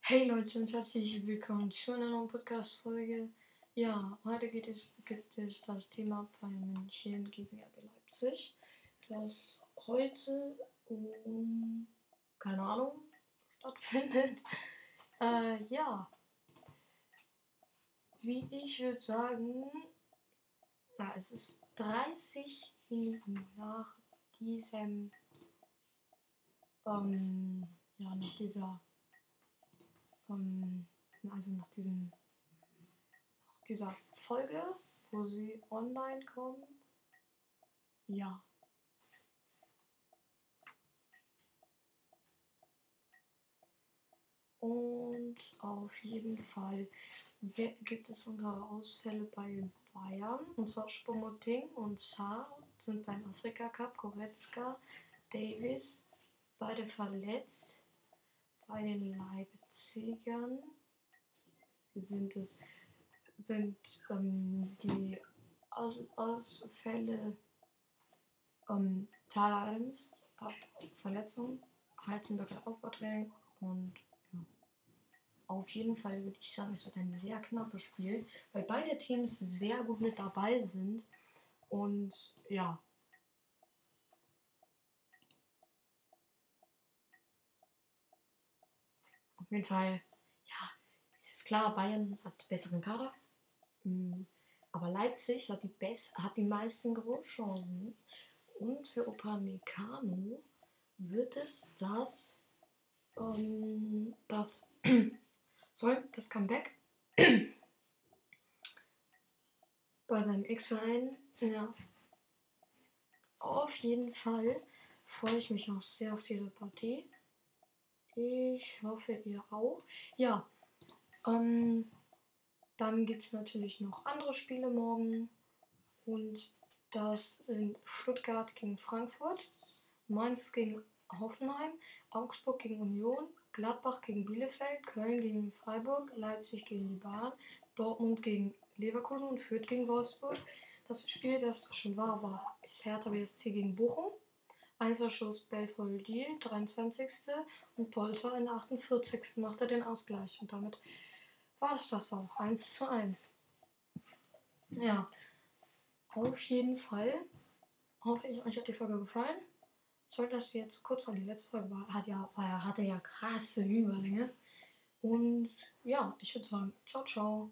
Hey Leute. Und herzlich willkommen zu einer neuen Podcast-Folge. Ja, heute geht es, gibt es das Thema Bayern München gegen RB Leipzig, das heute um, keine Ahnung, stattfindet. Äh, ja, wie ich würde sagen, ja, es ist 30 Minuten nach diesem ähm, ja, nach dieser, ähm, also nach diesem, nach dieser Folge, wo sie online kommt. Ja. Und auf jeden Fall gibt es unsere Ausfälle bei Bayern. Und zwar Spomoting und Saar sind beim Afrika Cup, Goretzka, Davis, beide verletzt. Bei den Leipzigern sind es sind ähm, die Aus Ausfälle ähm, Tyler hat Verletzung, Heizenberg hat Aufbautraining und. Auf jeden Fall würde ich sagen, es wird ein sehr knappes Spiel, weil beide Teams sehr gut mit dabei sind und ja, Auf jeden Fall, ja, es ist klar, Bayern hat besseren Kader. Mm, aber Leipzig hat die, best hat die meisten Großchancen. Und für Upamecano wird es das, ähm, das, sorry, das Comeback bei seinem Ex-Verein. Ja. Auf jeden Fall freue ich mich noch sehr auf diese Partie. Ich hoffe, ihr auch. Ja, ähm, dann gibt es natürlich noch andere Spiele morgen. Und das sind Stuttgart gegen Frankfurt, Mainz gegen Hoffenheim, Augsburg gegen Union, Gladbach gegen Bielefeld, Köln gegen Freiburg, Leipzig gegen die Bahn, Dortmund gegen Leverkusen und Fürth gegen Wolfsburg. Das Spiel, das schon war, war Hertha BSC gegen Bochum. Einzelschuss Belfodil, 23. und Polter in der 48. macht er den Ausgleich. Und damit war es das auch. 1 zu 1. Ja, auf jeden Fall hoffe ich, euch hat die Folge gefallen. Sollte das jetzt kurz war, die letzte Folge war, hat ja, war, hatte ja krasse Überlänge. Und ja, ich würde sagen, ciao, ciao.